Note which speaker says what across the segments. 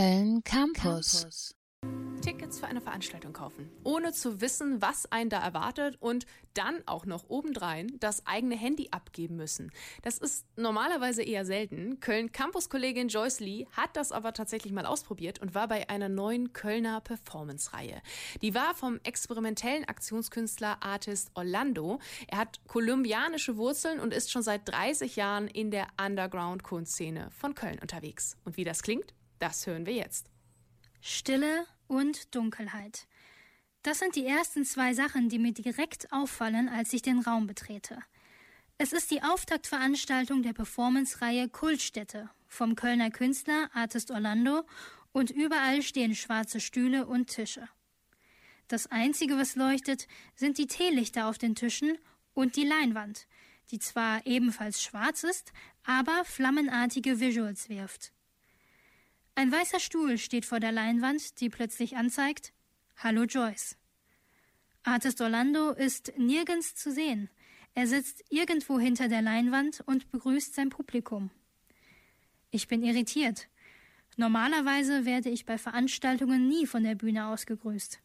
Speaker 1: Köln Campus.
Speaker 2: Tickets für eine Veranstaltung kaufen, ohne zu wissen, was einen da erwartet und dann auch noch obendrein das eigene Handy abgeben müssen. Das ist normalerweise eher selten. Köln Campus-Kollegin Joyce Lee hat das aber tatsächlich mal ausprobiert und war bei einer neuen Kölner Performance-Reihe. Die war vom experimentellen Aktionskünstler Artist Orlando. Er hat kolumbianische Wurzeln und ist schon seit 30 Jahren in der Underground-Kunstszene von Köln unterwegs. Und wie das klingt, das hören wir jetzt.
Speaker 3: Stille und Dunkelheit. Das sind die ersten zwei Sachen, die mir direkt auffallen, als ich den Raum betrete. Es ist die Auftaktveranstaltung der Performance-Reihe Kultstätte vom Kölner Künstler Artist Orlando und überall stehen schwarze Stühle und Tische. Das Einzige, was leuchtet, sind die Teelichter auf den Tischen und die Leinwand, die zwar ebenfalls schwarz ist, aber flammenartige Visuals wirft. Ein weißer Stuhl steht vor der Leinwand, die plötzlich anzeigt Hallo Joyce. Artist Orlando ist nirgends zu sehen. Er sitzt irgendwo hinter der Leinwand und begrüßt sein Publikum. Ich bin irritiert. Normalerweise werde ich bei Veranstaltungen nie von der Bühne aus gegrüßt.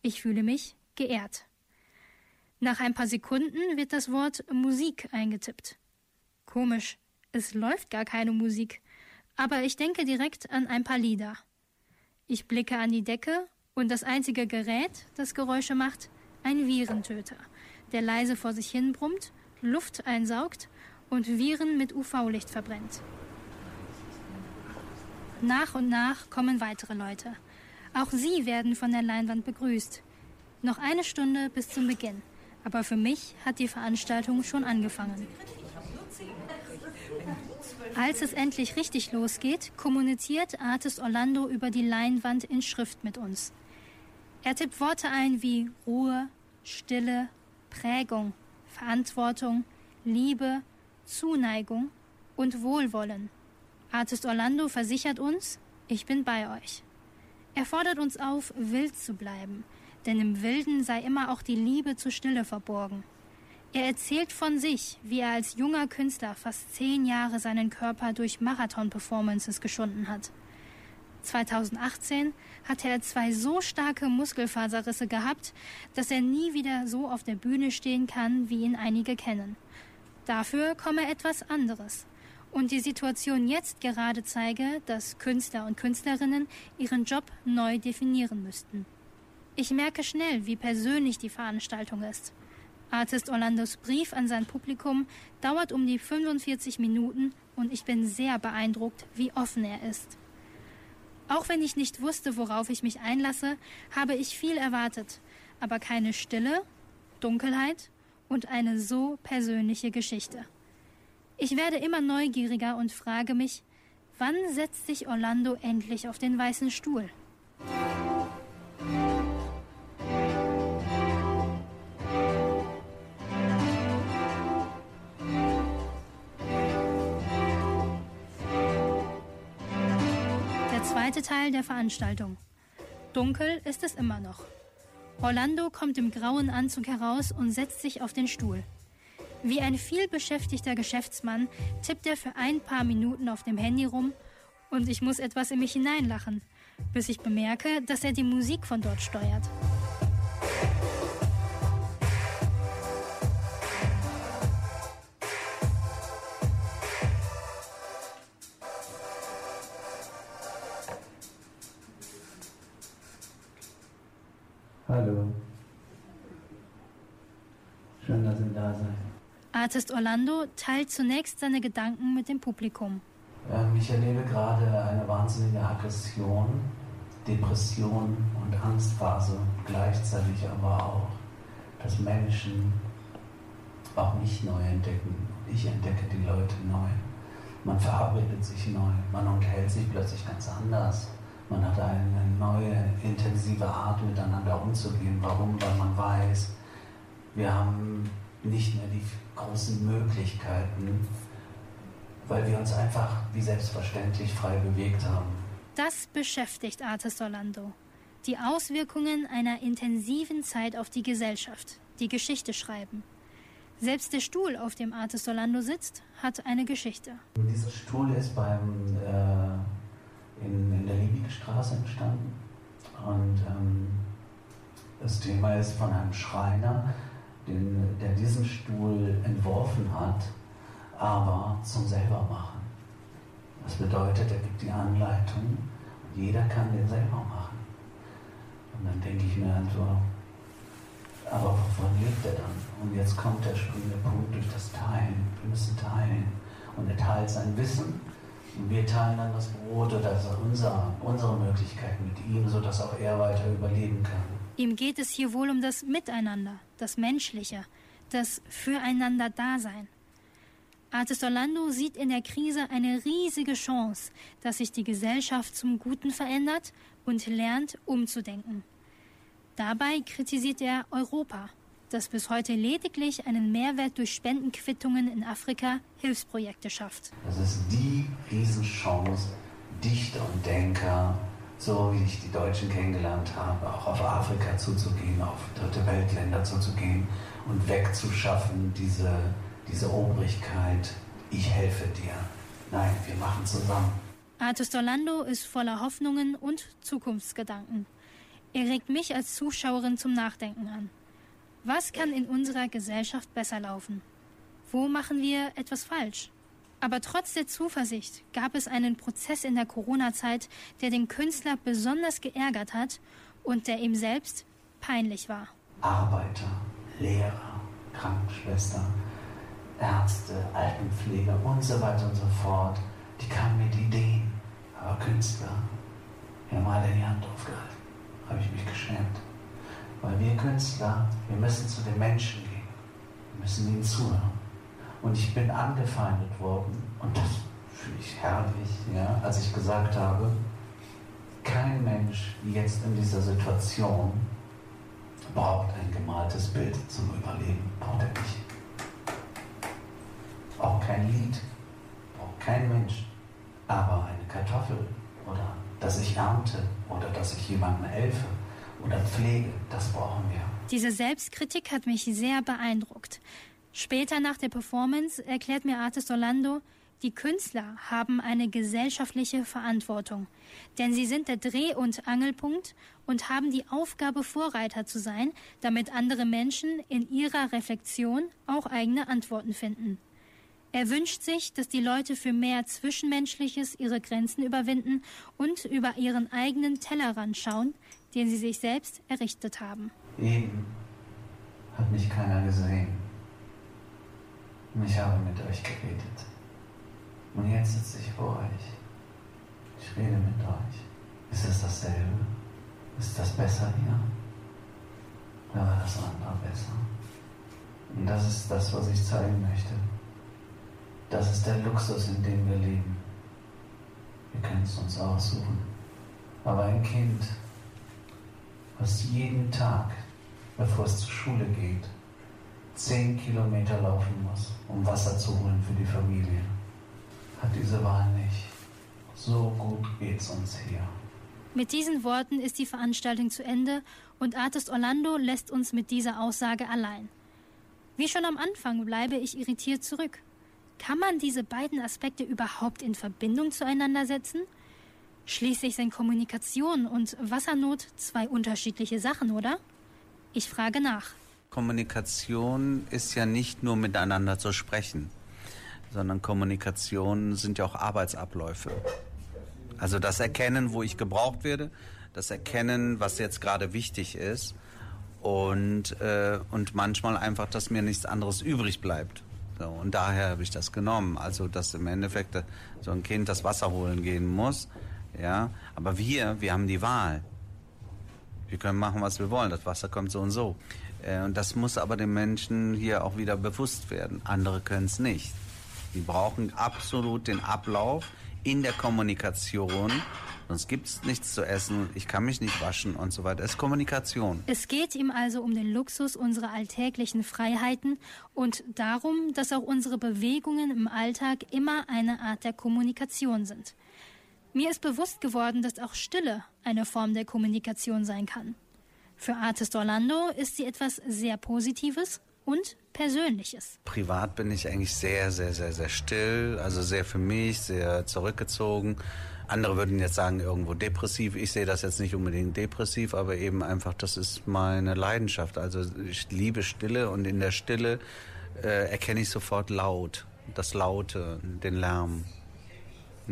Speaker 3: Ich fühle mich geehrt. Nach ein paar Sekunden wird das Wort Musik eingetippt. Komisch, es läuft gar keine Musik aber ich denke direkt an ein paar Lieder. Ich blicke an die Decke und das einzige Gerät, das Geräusche macht, ein Virentöter, der leise vor sich hin brummt, Luft einsaugt und Viren mit UV-Licht verbrennt. Nach und nach kommen weitere Leute. Auch sie werden von der Leinwand begrüßt. Noch eine Stunde bis zum Beginn. Aber für mich hat die Veranstaltung schon angefangen. Als es endlich richtig losgeht, kommuniziert Artist Orlando über die Leinwand in Schrift mit uns. Er tippt Worte ein wie Ruhe, Stille, Prägung, Verantwortung, Liebe, Zuneigung und Wohlwollen. Artist Orlando versichert uns, ich bin bei euch. Er fordert uns auf, wild zu bleiben, denn im Wilden sei immer auch die Liebe zur Stille verborgen. Er erzählt von sich, wie er als junger Künstler fast zehn Jahre seinen Körper durch Marathon-Performances geschunden hat. 2018 hatte er zwei so starke Muskelfaserrisse gehabt, dass er nie wieder so auf der Bühne stehen kann, wie ihn einige kennen. Dafür komme etwas anderes. Und die Situation jetzt gerade zeige, dass Künstler und Künstlerinnen ihren Job neu definieren müssten. Ich merke schnell, wie persönlich die Veranstaltung ist. Artist Orlandos Brief an sein Publikum dauert um die 45 Minuten und ich bin sehr beeindruckt, wie offen er ist. Auch wenn ich nicht wusste, worauf ich mich einlasse, habe ich viel erwartet, aber keine Stille, Dunkelheit und eine so persönliche Geschichte. Ich werde immer neugieriger und frage mich, wann setzt sich Orlando endlich auf den weißen Stuhl? Teil der Veranstaltung. Dunkel ist es immer noch. Orlando kommt im grauen Anzug heraus und setzt sich auf den Stuhl. Wie ein vielbeschäftigter Geschäftsmann tippt er für ein paar Minuten auf dem Handy rum und ich muss etwas in mich hineinlachen, bis ich bemerke, dass er die Musik von dort steuert.
Speaker 4: Hallo. Schön, dass ihr da seid.
Speaker 3: Artist Orlando teilt zunächst seine Gedanken mit dem Publikum.
Speaker 4: Ähm, ich erlebe gerade eine wahnsinnige Aggression, Depression und Angstphase. Gleichzeitig aber auch, dass Menschen auch mich neu entdecken. Ich entdecke die Leute neu. Man verabredet sich neu. Man unterhält sich plötzlich ganz anders. Man hat eine neue, intensive Art, miteinander umzugehen. Warum? Weil man weiß, wir haben nicht mehr die großen Möglichkeiten, weil wir uns einfach wie selbstverständlich frei bewegt haben.
Speaker 3: Das beschäftigt Artis Orlando. Die Auswirkungen einer intensiven Zeit auf die Gesellschaft, die Geschichte schreiben. Selbst der Stuhl, auf dem Artis Orlando sitzt, hat eine Geschichte.
Speaker 4: Dieser Stuhl ist beim äh, in, in der Liebig Königstraße entstanden. Und ähm, das Thema ist von einem Schreiner, den, der diesen Stuhl entworfen hat, aber zum Selbermachen. Das bedeutet, er gibt die Anleitung und jeder kann den selber machen. Und dann denke ich mir einfach, aber wovon lebt er dann? Und jetzt kommt der springende Punkt durch das Teilen. Wir müssen teilen. Und er teilt sein Wissen. Und wir teilen dann das Brot oder unser, unsere Möglichkeiten mit ihm, sodass auch er weiter überleben kann.
Speaker 3: Ihm geht es hier wohl um das Miteinander, das Menschliche, das Füreinander-Dasein. Artist Orlando sieht in der Krise eine riesige Chance, dass sich die Gesellschaft zum Guten verändert und lernt, umzudenken. Dabei kritisiert er Europa, das bis heute lediglich einen Mehrwert durch Spendenquittungen in Afrika Hilfsprojekte schafft.
Speaker 4: Das ist die Riesenchance, Dichter und Denker, so wie ich die Deutschen kennengelernt habe, auch auf Afrika zuzugehen, auf dritte Weltländer zuzugehen und wegzuschaffen, diese, diese Obrigkeit, ich helfe dir. Nein, wir machen zusammen.
Speaker 3: Artist Orlando ist voller Hoffnungen und Zukunftsgedanken. Er regt mich als Zuschauerin zum Nachdenken an. Was kann in unserer Gesellschaft besser laufen? Wo machen wir etwas falsch? Aber trotz der Zuversicht gab es einen Prozess in der Corona-Zeit, der den Künstler besonders geärgert hat und der ihm selbst peinlich war.
Speaker 4: Arbeiter, Lehrer, Krankenschwester, Ärzte, Altenpfleger und so weiter und so fort, die kamen mit Ideen. Aber Künstler, wir haben alle die Hand aufgehalten habe ich mich geschämt. Weil wir Künstler, wir müssen zu den Menschen gehen. Wir müssen ihnen zuhören. Und ich bin angefeindet worden, und das fühle ich herrlich, ja, als ich gesagt habe, kein Mensch jetzt in dieser Situation braucht ein gemaltes Bild zum Überleben. Braucht er nicht. Auch kein Lied. Braucht kein Mensch. Aber eine Kartoffel oder dass ich ernte oder dass ich jemandem helfe oder pflege, das brauchen wir.
Speaker 3: Diese Selbstkritik hat mich sehr beeindruckt. Später nach der Performance erklärt mir Artist Orlando, die Künstler haben eine gesellschaftliche Verantwortung, denn sie sind der Dreh- und Angelpunkt und haben die Aufgabe, Vorreiter zu sein, damit andere Menschen in ihrer Reflexion auch eigene Antworten finden. Er wünscht sich, dass die Leute für mehr Zwischenmenschliches ihre Grenzen überwinden und über ihren eigenen Tellerrand schauen, den sie sich selbst errichtet haben.
Speaker 4: Eben hat mich keiner gesehen. Ich habe mit euch geredet. Und jetzt sitze ich vor euch. Ich rede mit euch. Ist es dasselbe? Ist das besser hier? Oder war das andere besser? Und das ist das, was ich zeigen möchte. Das ist der Luxus, in dem wir leben. Wir können es uns aussuchen. Aber ein Kind, was jeden Tag, bevor es zur Schule geht, zehn Kilometer laufen muss, um Wasser zu holen für die Familie, hat diese Wahl nicht. So gut geht's uns hier.
Speaker 3: Mit diesen Worten ist die Veranstaltung zu Ende und Artist Orlando lässt uns mit dieser Aussage allein. Wie schon am Anfang bleibe ich irritiert zurück. Kann man diese beiden Aspekte überhaupt in Verbindung zueinander setzen? Schließlich sind Kommunikation und Wassernot zwei unterschiedliche Sachen, oder? Ich frage nach.
Speaker 5: Kommunikation ist ja nicht nur miteinander zu sprechen, sondern Kommunikation sind ja auch Arbeitsabläufe. Also das Erkennen, wo ich gebraucht werde, das Erkennen, was jetzt gerade wichtig ist und, äh, und manchmal einfach, dass mir nichts anderes übrig bleibt. So, und daher habe ich das genommen. Also, dass im Endeffekt so ein Kind das Wasser holen gehen muss. Ja, aber wir, wir haben die Wahl. Wir können machen, was wir wollen. Das Wasser kommt so und so. Äh, und das muss aber den Menschen hier auch wieder bewusst werden. Andere können es nicht. Die brauchen absolut den Ablauf in der Kommunikation sonst gibt es nichts zu essen, ich kann mich nicht waschen und so weiter. Es ist Kommunikation.
Speaker 3: Es geht ihm also um den Luxus unserer alltäglichen Freiheiten und darum, dass auch unsere Bewegungen im Alltag immer eine Art der Kommunikation sind. Mir ist bewusst geworden, dass auch Stille eine Form der Kommunikation sein kann. Für Artist Orlando ist sie etwas sehr Positives und Persönliches.
Speaker 5: Privat bin ich eigentlich sehr, sehr, sehr, sehr still, also sehr für mich, sehr zurückgezogen
Speaker 4: andere würden jetzt sagen, irgendwo depressiv. Ich sehe das jetzt nicht unbedingt depressiv, aber eben einfach, das ist meine Leidenschaft. Also ich liebe Stille und in der Stille äh, erkenne ich sofort laut, das Laute, den Lärm.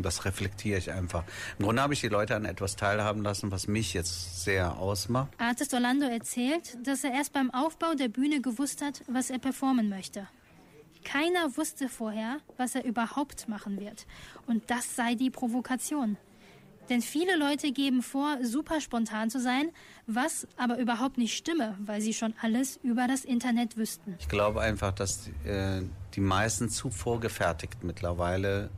Speaker 4: Und das reflektiere ich einfach. Im Grunde habe ich die Leute an etwas teilhaben lassen, was mich jetzt sehr ausmacht.
Speaker 3: Artist Orlando erzählt, dass er erst beim Aufbau der Bühne gewusst hat, was er performen möchte. Keiner wusste vorher, was er überhaupt machen wird. Und das sei die Provokation. Denn viele Leute geben vor, super spontan zu sein, was aber überhaupt nicht stimme, weil sie schon alles über das Internet wüssten.
Speaker 4: Ich glaube einfach, dass äh, die meisten zu vorgefertigt mittlerweile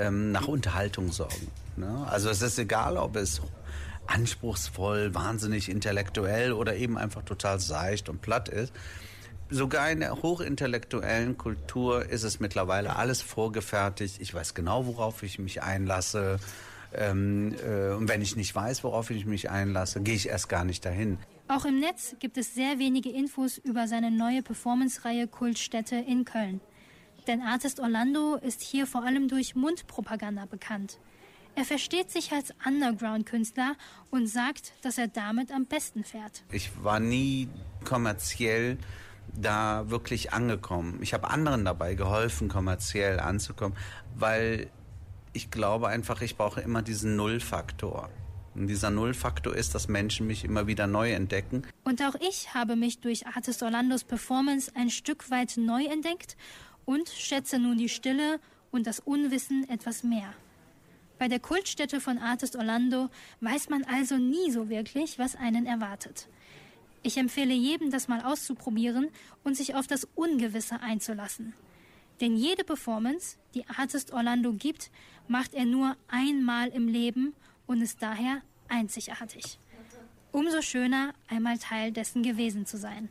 Speaker 4: ähm, nach Unterhaltung sorgen. Ne? Also es ist egal, ob es anspruchsvoll, wahnsinnig intellektuell oder eben einfach total seicht und platt ist. Sogar in der hochintellektuellen Kultur ist es mittlerweile alles vorgefertigt. Ich weiß genau, worauf ich mich einlasse. Ähm, äh, und wenn ich nicht weiß, worauf ich mich einlasse, gehe ich erst gar nicht dahin.
Speaker 3: Auch im Netz gibt es sehr wenige Infos über seine neue Performance-Reihe Kultstätte in Köln. Denn Artist Orlando ist hier vor allem durch Mundpropaganda bekannt. Er versteht sich als Underground-Künstler und sagt, dass er damit am besten fährt.
Speaker 4: Ich war nie kommerziell da wirklich angekommen. Ich habe anderen dabei geholfen, kommerziell anzukommen, weil ich glaube einfach, ich brauche immer diesen Nullfaktor. Und dieser Nullfaktor ist, dass Menschen mich immer wieder neu entdecken.
Speaker 3: Und auch ich habe mich durch Artist Orlandos Performance ein Stück weit neu entdeckt und schätze nun die Stille und das Unwissen etwas mehr. Bei der Kultstätte von Artist Orlando weiß man also nie so wirklich, was einen erwartet. Ich empfehle jedem, das mal auszuprobieren und sich auf das Ungewisse einzulassen. Denn jede Performance, die Artist Orlando gibt, macht er nur einmal im Leben und ist daher einzigartig. Umso schöner, einmal Teil dessen gewesen zu sein.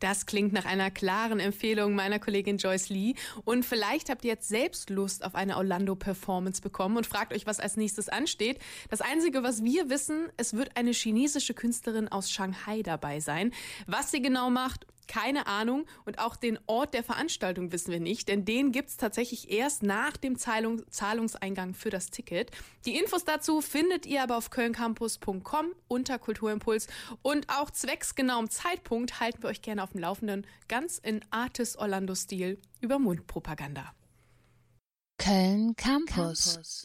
Speaker 2: Das klingt nach einer klaren Empfehlung meiner Kollegin Joyce Lee. Und vielleicht habt ihr jetzt selbst Lust auf eine Orlando-Performance bekommen und fragt euch, was als nächstes ansteht. Das Einzige, was wir wissen, es wird eine chinesische Künstlerin aus Shanghai dabei sein. Was sie genau macht keine Ahnung und auch den Ort der Veranstaltung wissen wir nicht, denn den gibt's tatsächlich erst nach dem Zahlung, Zahlungseingang für das Ticket. Die Infos dazu findet ihr aber auf kölncampus.com unter Kulturimpuls und auch zwecks genauem Zeitpunkt halten wir euch gerne auf dem Laufenden, ganz in Artis Orlando-Stil über Mundpropaganda.
Speaker 1: Köln Campus. Campus.